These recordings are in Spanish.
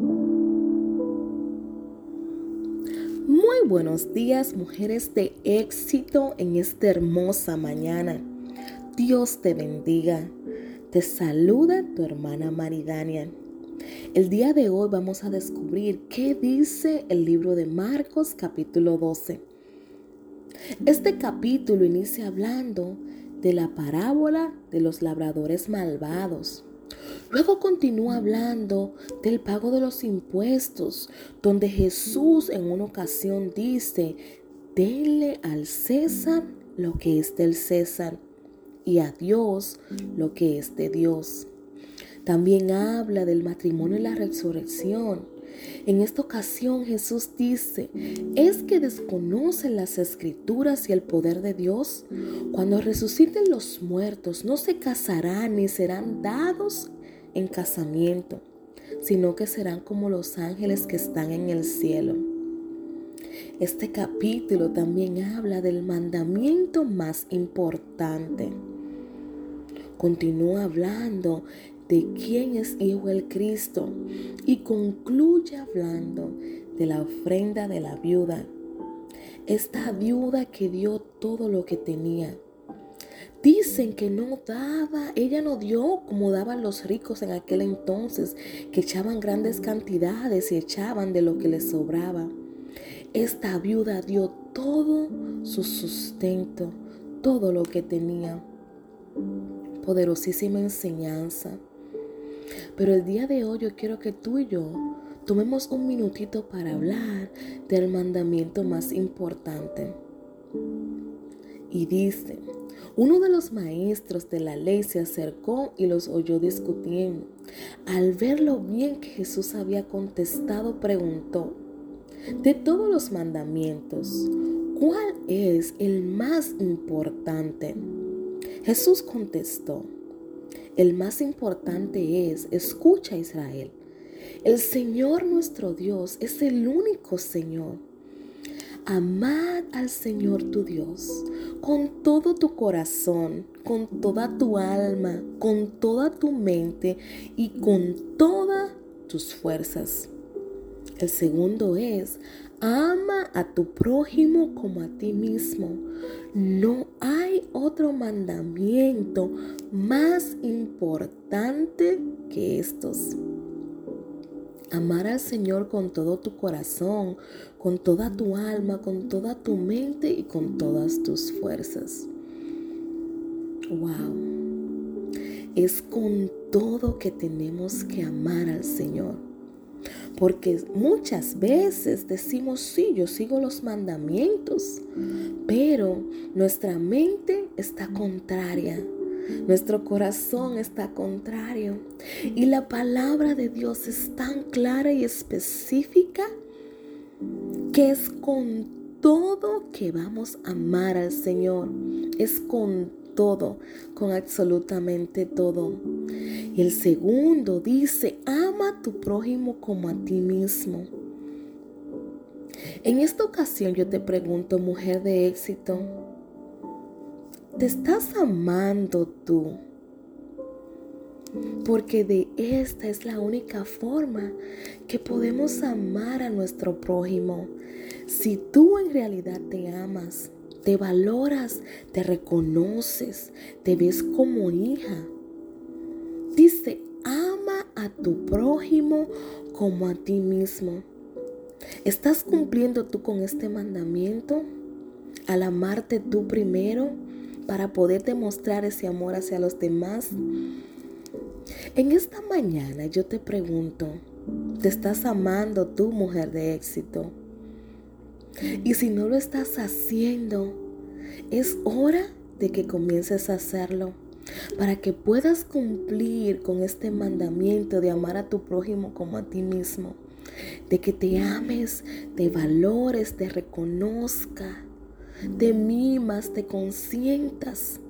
Muy buenos días, mujeres de éxito en esta hermosa mañana. Dios te bendiga. Te saluda tu hermana Maridania. El día de hoy vamos a descubrir qué dice el libro de Marcos capítulo 12. Este capítulo inicia hablando de la parábola de los labradores malvados. Luego continúa hablando del pago de los impuestos, donde Jesús en una ocasión dice, denle al César lo que es del César y a Dios lo que es de Dios. También habla del matrimonio y la resurrección. En esta ocasión Jesús dice, ¿es que desconocen las escrituras y el poder de Dios? Cuando resuciten los muertos, no se casarán ni serán dados en casamiento, sino que serán como los ángeles que están en el cielo. Este capítulo también habla del mandamiento más importante. Continúa hablando de quién es Hijo el Cristo y concluye hablando de la ofrenda de la viuda. Esta viuda que dio todo lo que tenía Dicen que no daba, ella no dio como daban los ricos en aquel entonces, que echaban grandes cantidades y echaban de lo que les sobraba. Esta viuda dio todo su sustento, todo lo que tenía. Poderosísima enseñanza. Pero el día de hoy yo quiero que tú y yo tomemos un minutito para hablar del mandamiento más importante. Y dice, uno de los maestros de la ley se acercó y los oyó discutiendo. Al ver lo bien que Jesús había contestado, preguntó, de todos los mandamientos, ¿cuál es el más importante? Jesús contestó, el más importante es, escucha Israel, el Señor nuestro Dios es el único Señor Amad al Señor tu Dios con todo tu corazón, con toda tu alma, con toda tu mente y con todas tus fuerzas. El segundo es, ama a tu prójimo como a ti mismo. No hay otro mandamiento más importante que estos. Amar al Señor con todo tu corazón, con toda tu alma, con toda tu mente y con todas tus fuerzas. Wow. Es con todo que tenemos que amar al Señor. Porque muchas veces decimos, sí, yo sigo los mandamientos, pero nuestra mente está contraria nuestro corazón está contrario. Y la palabra de Dios es tan clara y específica que es con todo que vamos a amar al Señor. Es con todo, con absolutamente todo. Y el segundo dice, ama a tu prójimo como a ti mismo. En esta ocasión yo te pregunto, mujer de éxito, ¿Te estás amando tú? Porque de esta es la única forma que podemos amar a nuestro prójimo. Si tú en realidad te amas, te valoras, te reconoces, te ves como hija. Dice, ama a tu prójimo como a ti mismo. ¿Estás cumpliendo tú con este mandamiento? Al amarte tú primero para poder demostrar ese amor hacia los demás. En esta mañana yo te pregunto, ¿te estás amando tú, mujer de éxito? Y si no lo estás haciendo, es hora de que comiences a hacerlo para que puedas cumplir con este mandamiento de amar a tu prójimo como a ti mismo, de que te ames, te valores, te reconozca te mimas, te consientas.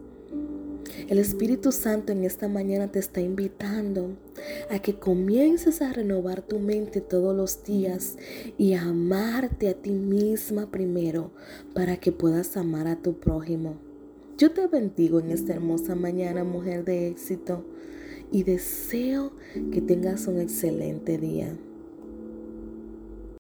El Espíritu Santo en esta mañana te está invitando a que comiences a renovar tu mente todos los días y a amarte a ti misma primero para que puedas amar a tu prójimo. Yo te bendigo en esta hermosa mañana, mujer de éxito, y deseo que tengas un excelente día.